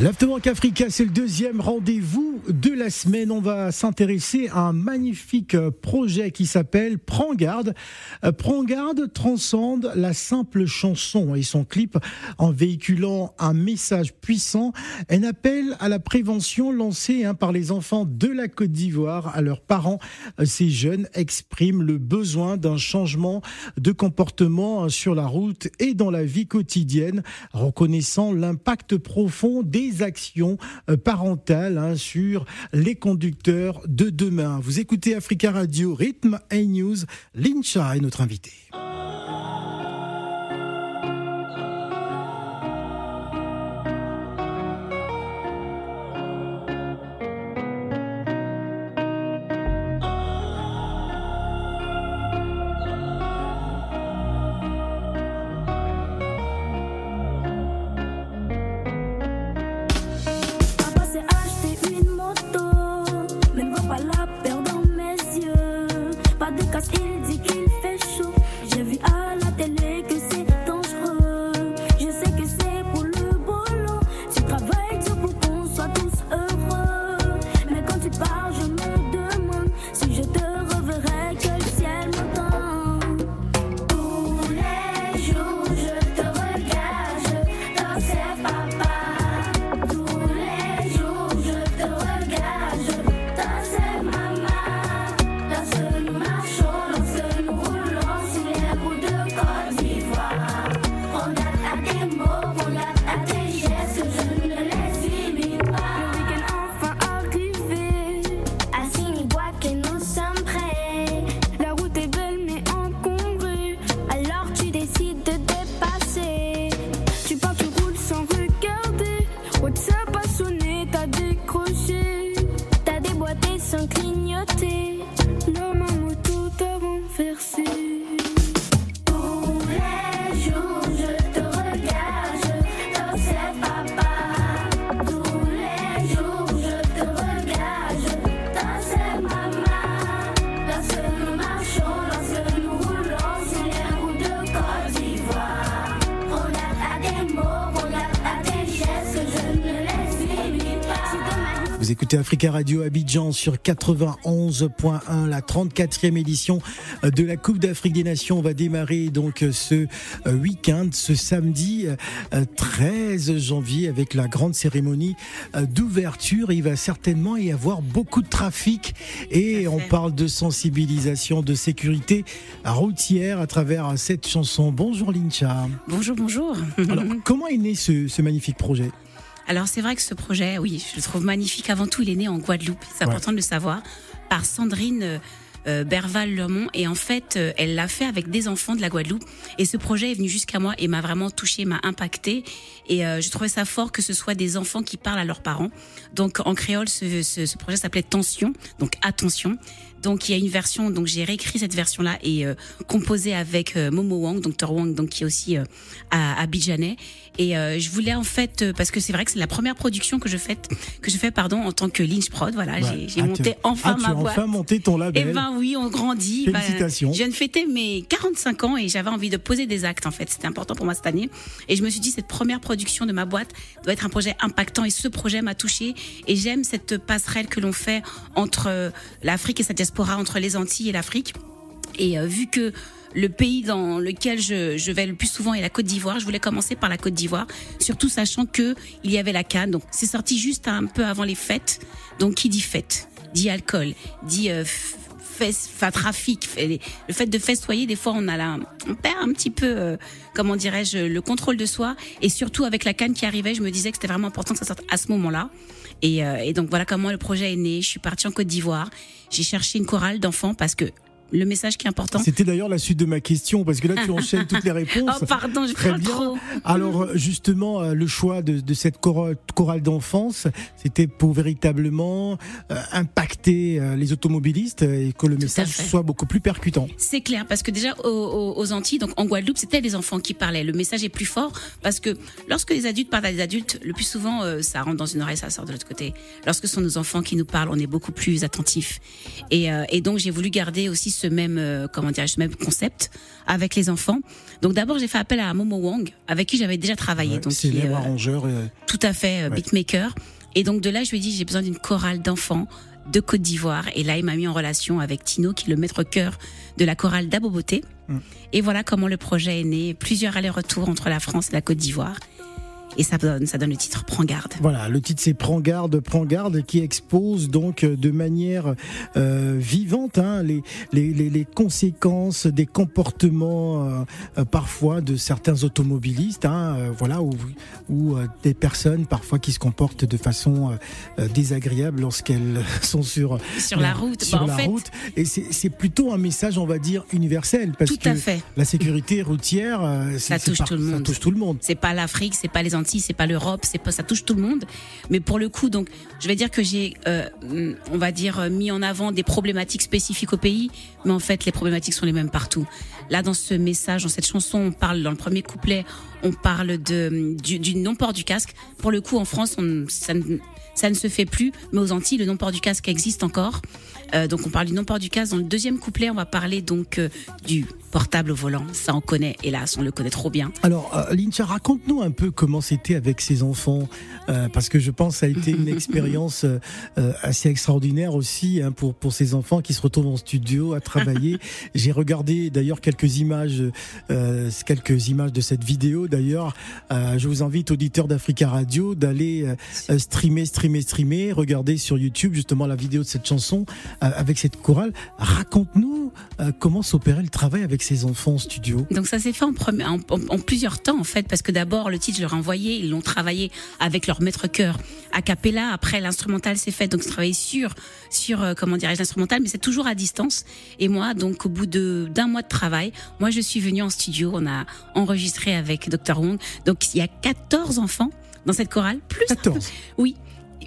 L'Afterwork Africa, c'est le deuxième rendez-vous de la semaine. On va s'intéresser à un magnifique projet qui s'appelle Prends garde. Euh, Prends garde transcende la simple chanson et son clip en véhiculant un message puissant, un appel à la prévention lancé hein, par les enfants de la Côte d'Ivoire à leurs parents. Euh, ces jeunes expriment le besoin d'un changement de comportement hein, sur la route et dans la vie quotidienne, reconnaissant l'impact profond des actions euh, parentales hein, sur les conducteurs de demain. Vous écoutez Africa Radio, Rythme et News. Lincha est notre invité. Écoutez Africa Radio Abidjan sur 91.1, la 34e édition de la Coupe d'Afrique des Nations va démarrer donc ce euh, week-end, ce samedi 13 euh, janvier avec la grande cérémonie euh, d'ouverture. Il va certainement y avoir beaucoup de trafic et on parle de sensibilisation, de sécurité routière à travers cette chanson. Bonjour Lincha. Bonjour, bonjour. Alors, comment est né ce magnifique projet? Alors c'est vrai que ce projet, oui, je le trouve magnifique. Avant tout, il est né en Guadeloupe. C'est important de le savoir par Sandrine. Euh, euh, Berval Lemont et en fait euh, elle l'a fait avec des enfants de la Guadeloupe et ce projet est venu jusqu'à moi et m'a vraiment touché, m'a impacté et je trouvais ça fort que ce soit des enfants qui parlent à leurs parents. Donc en créole ce, ce, ce projet s'appelait Tension, donc attention. Donc il y a une version, donc j'ai réécrit cette version-là et euh, composé avec euh, Momo Wang, Dr Wang, donc qui est aussi euh, à, à Bijanet. Et euh, je voulais en fait, parce que c'est vrai que c'est la première production que je fais, que je fais pardon en tant que Lynch Prod. Voilà, j'ai ah, monté enfin ah, ma tu as enfin monté ton label. Et eh ben oui, on grandit. Bah, Félicitations. je viens de fêter mes 45 ans et j'avais envie de poser des actes en fait. C'était important pour moi cette année. Et je me suis dit cette première production de ma boîte doit être un projet impactant et ce projet m'a touché et j'aime cette passerelle que l'on fait entre l'Afrique et sa entre les Antilles et l'Afrique. Et euh, vu que le pays dans lequel je, vais le plus souvent est la Côte d'Ivoire. Je voulais commencer par la Côte d'Ivoire, surtout sachant que il y avait la canne. Donc c'est sorti juste un peu avant les fêtes. Donc qui dit fête dit alcool, dit euh, trafic, le fait de festoyer. Des fois, on a la, on perd un petit peu, euh, comment dirais-je, le contrôle de soi. Et surtout avec la canne qui arrivait, je me disais que c'était vraiment important que ça sorte à ce moment-là. Et, euh, et donc voilà comment le projet est né. Je suis partie en Côte d'Ivoire. J'ai cherché une chorale d'enfants parce que le message qui est important. C'était d'ailleurs la suite de ma question parce que là tu enchaînes toutes les réponses. Oh pardon, je Très bien. Trop. Alors euh, justement euh, le choix de, de cette chorale, d'enfance, c'était pour véritablement euh, impacter les automobilistes et que le message soit beaucoup plus percutant. C'est clair parce que déjà aux, aux, Antilles, donc en Guadeloupe, c'était les enfants qui parlaient. Le message est plus fort parce que lorsque les adultes parlent à des adultes, le plus souvent ça rentre dans une oreille, ça sort de l'autre côté. Lorsque ce sont nos enfants qui nous parlent, on est beaucoup plus attentifs. Et, et donc j'ai voulu garder aussi ce même, euh, comment dire, ce même concept avec les enfants. Donc d'abord, j'ai fait appel à Momo Wang, avec qui j'avais déjà travaillé. Ouais, donc c'est euh, arrangeurs. euh, tout à fait euh, Ouais. beatmaker. Et donc de là, je lui ai dit, j'ai besoin d'une chorale d'enfants de Côte d'Ivoire. Et là, il m'a mis en relation avec Tino, qui est le maître chœur de la chorale d'Aboboté. Mm. Et voilà comment le projet est né. Plusieurs allers-retours entre la France et la Côte d'Ivoire. Et ça donne, ça donne le titre Prends garde. Voilà, le titre c'est Prends garde, Prends garde, qui expose donc euh, de manière euh, vivante hein, les, les, les, conséquences des comportements euh, parfois de certains automobilistes, hein, euh, voilà, ou, ou des personnes parfois qui se comportent de façon désagréable lorsqu'elles sont sur Sur la route, sur Bah, en la fait, route. Et c'est plutôt un message, on va dire, universel, parce tout que à fait. la sécurité routière, Ça touche par- tout le ça monde. touche tout le monde. C'est pas l'Afrique, c'est pas les C'est pas l'Europe, ça touche tout le monde. Mais pour le coup, donc, je vais dire que j'ai, euh, on va dire, euh, mis en avant des problématiques spécifiques au pays, mais en fait, les problématiques sont les mêmes partout. Là, dans ce message, dans cette chanson, on parle dans le premier couplet, on parle de du, du non-port du casque. Pour le coup, en France, ça, ça ne se fait plus, mais aux Antilles, le non-port du casque existe encore. Euh, donc, on parle du non-port du casque. Dans le deuxième couplet, on va parler donc euh, du portable au volant. Ça, on connaît. Hélas, on le connaît trop bien. Alors, euh, Lincha, raconte-nous un peu comment c'était avec ses enfants, euh, parce que je pense que ça a été une expérience assez extraordinaire aussi hein, pour pour ces enfants qui se retrouvent en studio à travailler. J'ai regardé d'ailleurs quelques images, euh, quelques images de cette vidéo. D'ailleurs, Euh, je vous invite auditeurs d'Africa Radio d'aller euh, streamer, streamer, streamer, regarder sur YouTube justement la vidéo de cette chanson avec cette chorale. Raconte-nous euh, comment s'opérait le travail avec ces enfants en studio. Donc ça s'est fait en, premi- en, en- en plusieurs temps en fait parce que d'abord le titre je leur ai envoyé, ils l'ont travaillé avec leur maître chœur a cappella. Après l'instrumental s'est fait donc je travaillais sur sur euh, comment dirais-je l'instrumental, mais c'est toujours à distance. Et moi donc au bout de d'un mois de travail, moi je suis venue en studio, on a enregistré avec Dr Wong. Donc il y a 14 enfants dans cette chorale, plus un, 14. oui,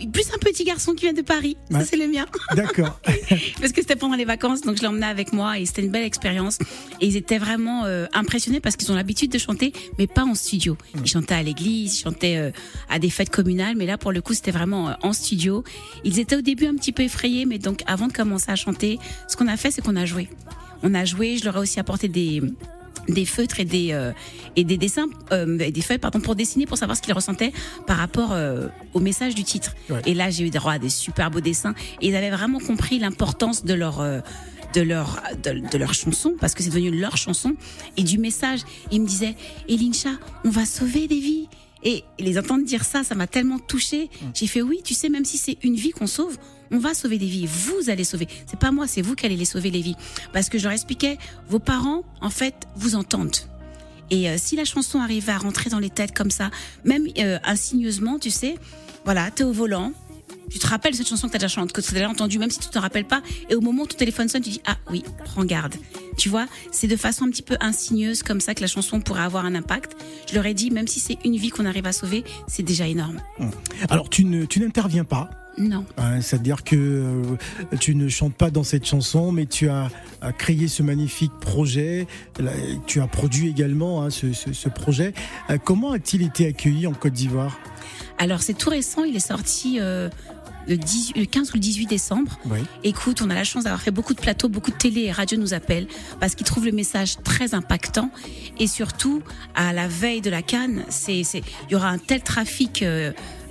plus un petit garçon qui vient de Paris. Ouais. Ça c'est le mien. D'accord. parce que c'était pendant les vacances, donc je l'ai emmené avec moi et c'était une belle expérience. Et ils étaient vraiment euh, impressionnés parce qu'ils ont l'habitude de chanter, mais pas en studio. Ils chantaient à l'église, ils chantaient euh, à des fêtes communales, mais là pour le coup c'était vraiment euh, en studio. Ils étaient au début un petit peu effrayés, mais donc avant de commencer à chanter, ce qu'on a fait c'est qu'on a joué. On a joué, je leur ai aussi apporté des des feutres et des euh, et des dessins euh, et des feuilles pardon pour dessiner pour savoir ce qu'ils ressentaient par rapport euh, au message du titre. Ouais. et là j'ai eu droit à des super beaux dessins. Et ils avaient vraiment compris l'importance de leur de leur de, de leur chanson parce que c'est devenu leur chanson et du message. Ils me disaient Elincha on va sauver des vies. Et les entendre dire ça ça m'a tellement touchée. J'ai fait oui tu sais même si c'est une vie qu'on sauve on va sauver des vies. Vous allez sauver. C'est pas moi, c'est vous qui allez les sauver les vies. Parce que je leur expliquais, vos parents, en fait, vous entendent. Et euh, si la chanson arrive à rentrer dans les têtes comme ça, même euh, insigneusement, tu sais, voilà, t'es au volant, tu te rappelles cette chanson que t'as déjà chantée, que t'as déjà entendue, même si tu te rappelles pas, et au moment où ton téléphone sonne, tu dis ah oui, prends garde. Tu vois, c'est de façon un petit peu insigneuse comme ça que la chanson pourrait avoir un impact. Je leur ai dit, même si c'est une vie qu'on arrive à sauver, c'est déjà énorme. Alors, tu ne, tu n'interviens pas. Non. hein, C'est-à-dire que euh, tu ne chantes pas dans cette chanson, mais tu as, as créé ce magnifique projet. Là, Tu as produit également hein, ce, ce- ce projet. Euh, comment a-t-il été accueilli en Côte d'Ivoire? Alors c'est tout récent, il est sorti euh, le, 18 le 15 ou le 18 décembre. Oui. Écoute, on a la chance d'avoir fait beaucoup de plateaux, beaucoup de télé et radio nous appellent parce qu'ils trouvent le message très impactant et surtout à la veille de la Cannes, il y aura un tel trafic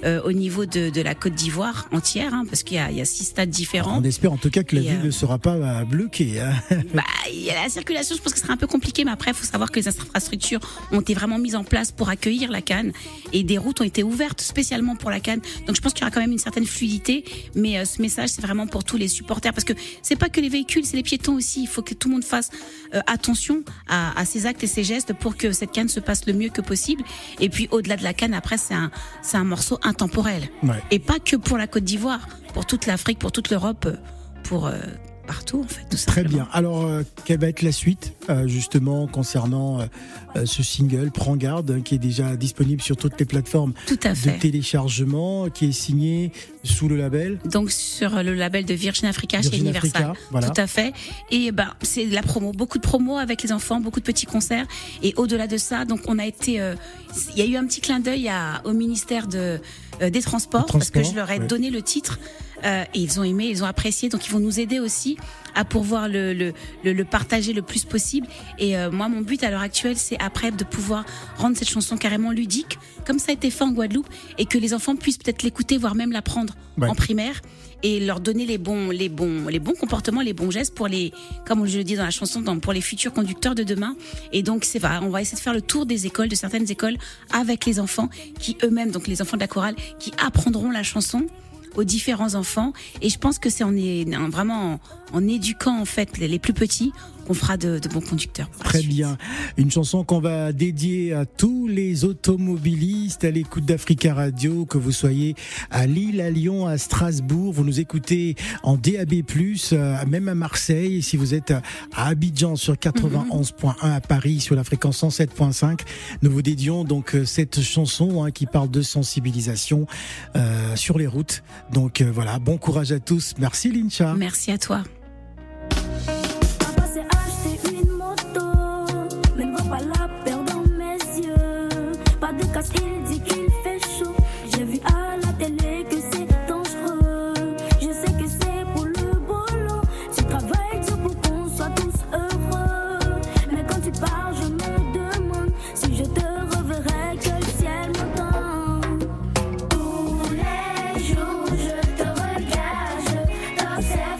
euh, euh, au niveau de, de la Côte d'Ivoire entière hein, parce qu'il y y a six stades différents. On espère en tout cas que la Et, ville euh, ne sera pas euh, bloquée. hein. Bah, il y a la circulation, je pense que ce sera un peu compliqué, mais après, il faut savoir que les infrastructures ont été vraiment mises en place pour accueillir la Cannes et des routes ont été ouvertes spécialement pour la Cannes. Donc, je pense qu'il y aura quand même une certaine fluidité, mais euh, ce message, c'est vraiment pour tous les supporters parce que c'est pas que les véhicules, c'est les piétons aussi. Il faut que tout le monde fasse euh, attention à, à ces actes et ces gestes pour que cette Cannes se passe le mieux que possible. Et puis, au-delà de la Cannes, après, c'est un, c'est un morceau intemporel. Ouais. Et pas que pour la Côte d'Ivoire, pour toute l'Afrique, pour toute l'Europe, euh, pour euh, partout en fait. Tout Très bien. Alors, euh, quelle va être la suite, euh, justement, concernant euh, euh, ce single Prends garde, hein, qui est déjà disponible sur toutes les plateformes Tout à de téléchargement, qui est signé sous le label Donc sur le label de Virgin Africa chez Virgin Universal. Africa, voilà. Tout à fait. Et ben c'est de la promo, beaucoup de promos avec les enfants, beaucoup de petits concerts. Et au-delà de ça, donc on a été, il y a eu un petit clin d'œil au ministère de des transports, parce que je leur ai ouais. donné le titre. Euh, et ils ont aimé, ils ont apprécié, donc ils vont nous aider aussi à pouvoir le, le, le, partager le plus possible. Et euh, moi, mon but à l'heure actuelle, c'est après de pouvoir rendre cette chanson carrément ludique, comme ça a été fait en Guadeloupe, et que les enfants puissent peut-être l'écouter, voire même l'apprendre en primaire et leur donner les bons, les bons, les bons comportements, les bons gestes pour les, comme je le dis dans la chanson, pour les futurs conducteurs de demain. Et donc c'est vrai, on va essayer de faire le tour des écoles, de certaines écoles, avec les enfants qui eux-mêmes, donc les enfants de la chorale, qui apprendront la chanson aux différents enfants. Et je pense que c'est en vraiment en, éduquant en fait les, plus petits qu'on fera de, bons conducteurs. Très bien. Une chanson qu'on va dédier à tous les automobilistes à l'écoute d'Africa Radio, que vous soyez à Lille, à Lyon, à Strasbourg, vous nous écoutez en DAB+, euh, même à Marseille, si vous êtes à Abidjan sur 91.1 à Paris sur la fréquence 107.5, nous vous dédions donc euh, cette chanson hein, qui parle de sensibilisation euh, sur les routes. Donc voilà, bon courage à tous. Merci Lincha. Merci à toi. Pas de casse, il dit qu'il fait chaud. J'ai vu à la télé que c'est dangereux. Je sais que c'est pour le boulot. Tu travailles dur pour qu'on soit tous heureux. Mais quand tu pars, je me demande si je te reverrai que le ciel m'entend. Tous les jours, je te regarde, t'observe.